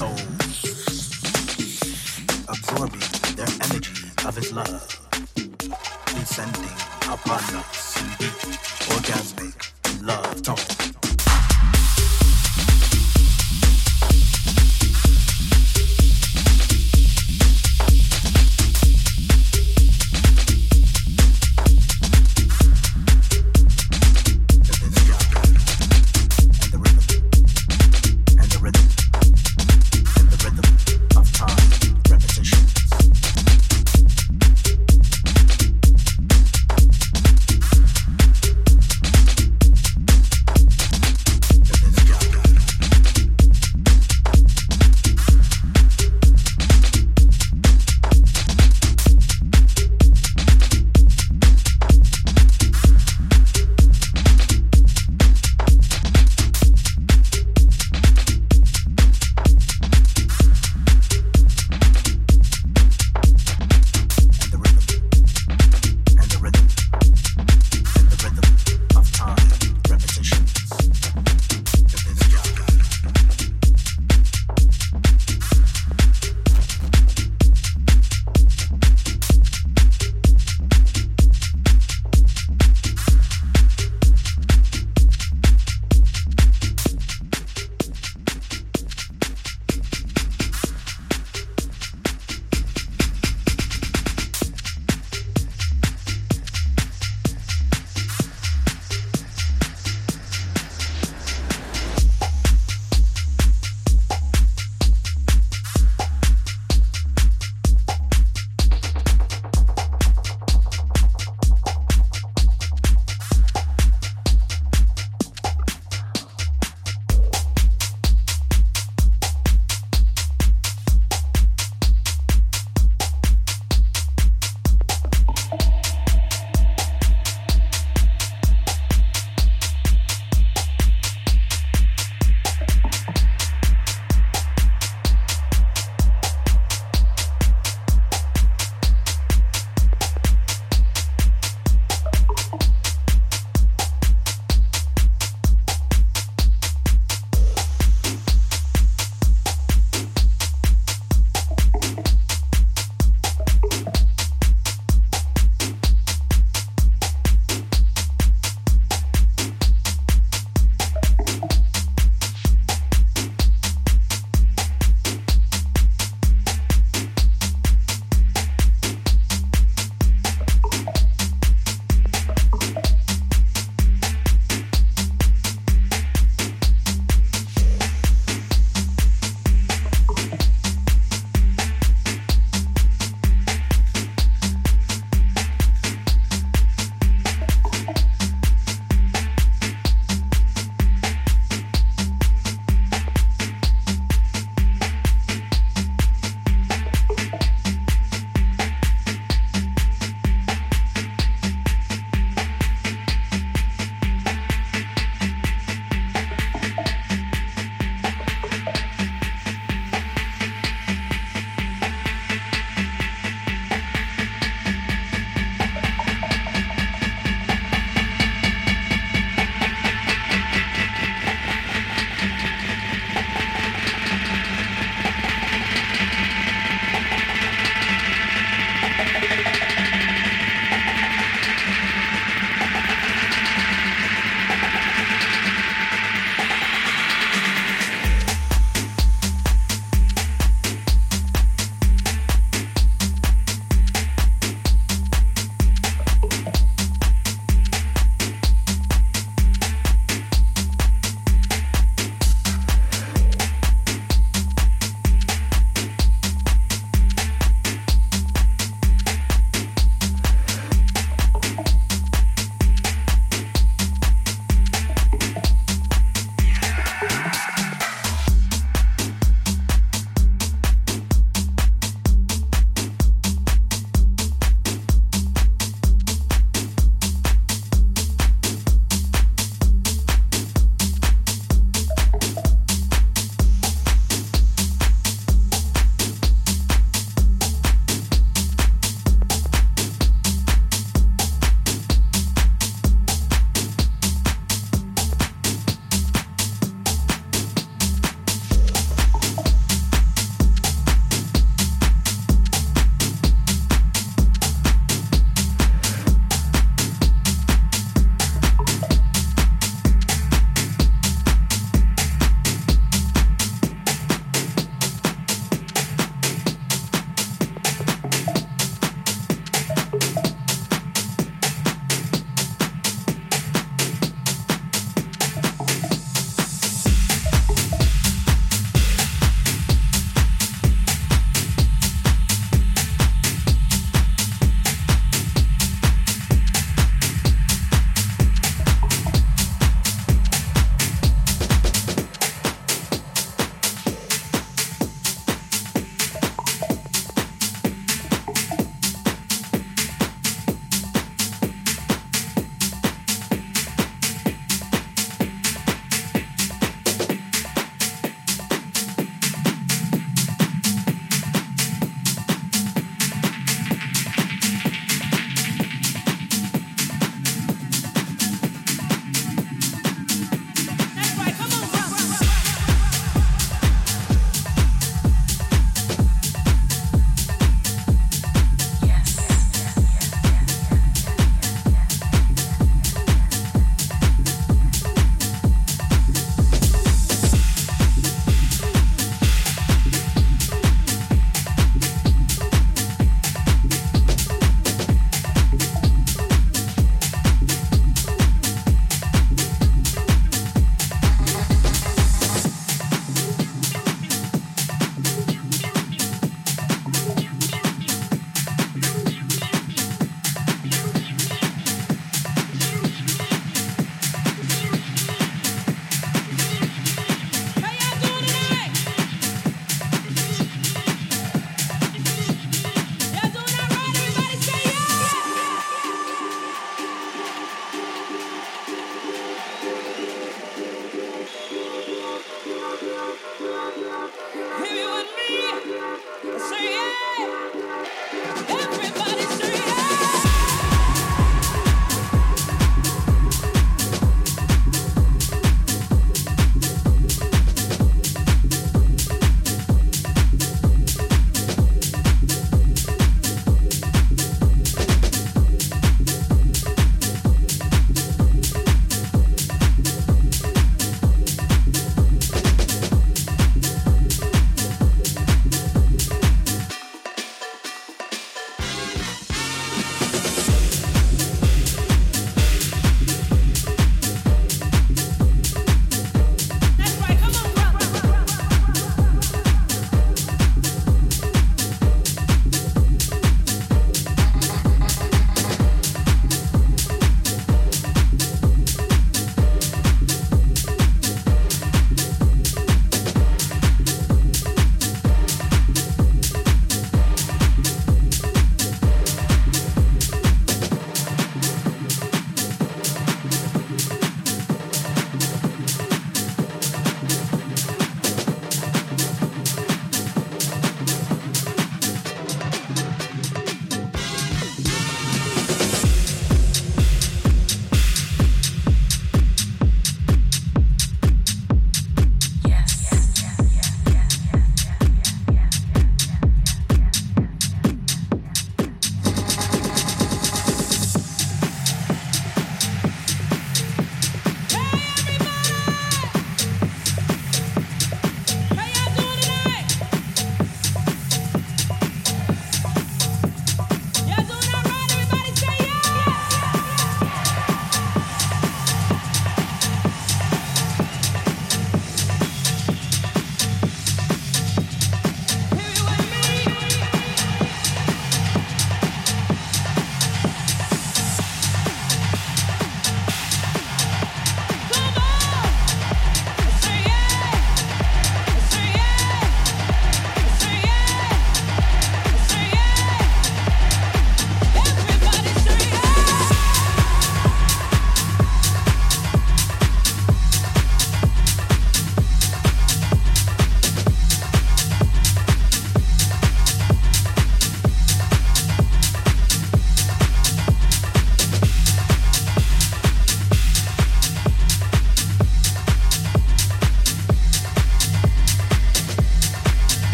souls, absorbing their energy of his love, descending upon us. In deep, orgasmic love tones.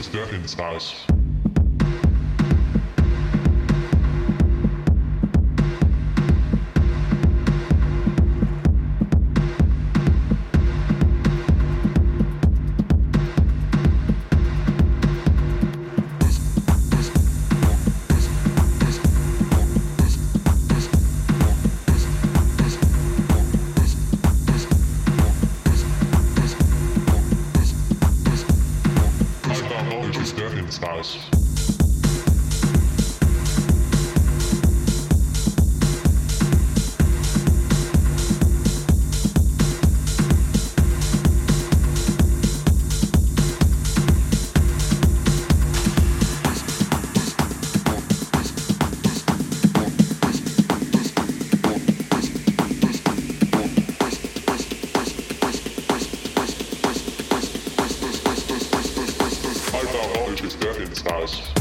Just death in disguise. stuck in this house.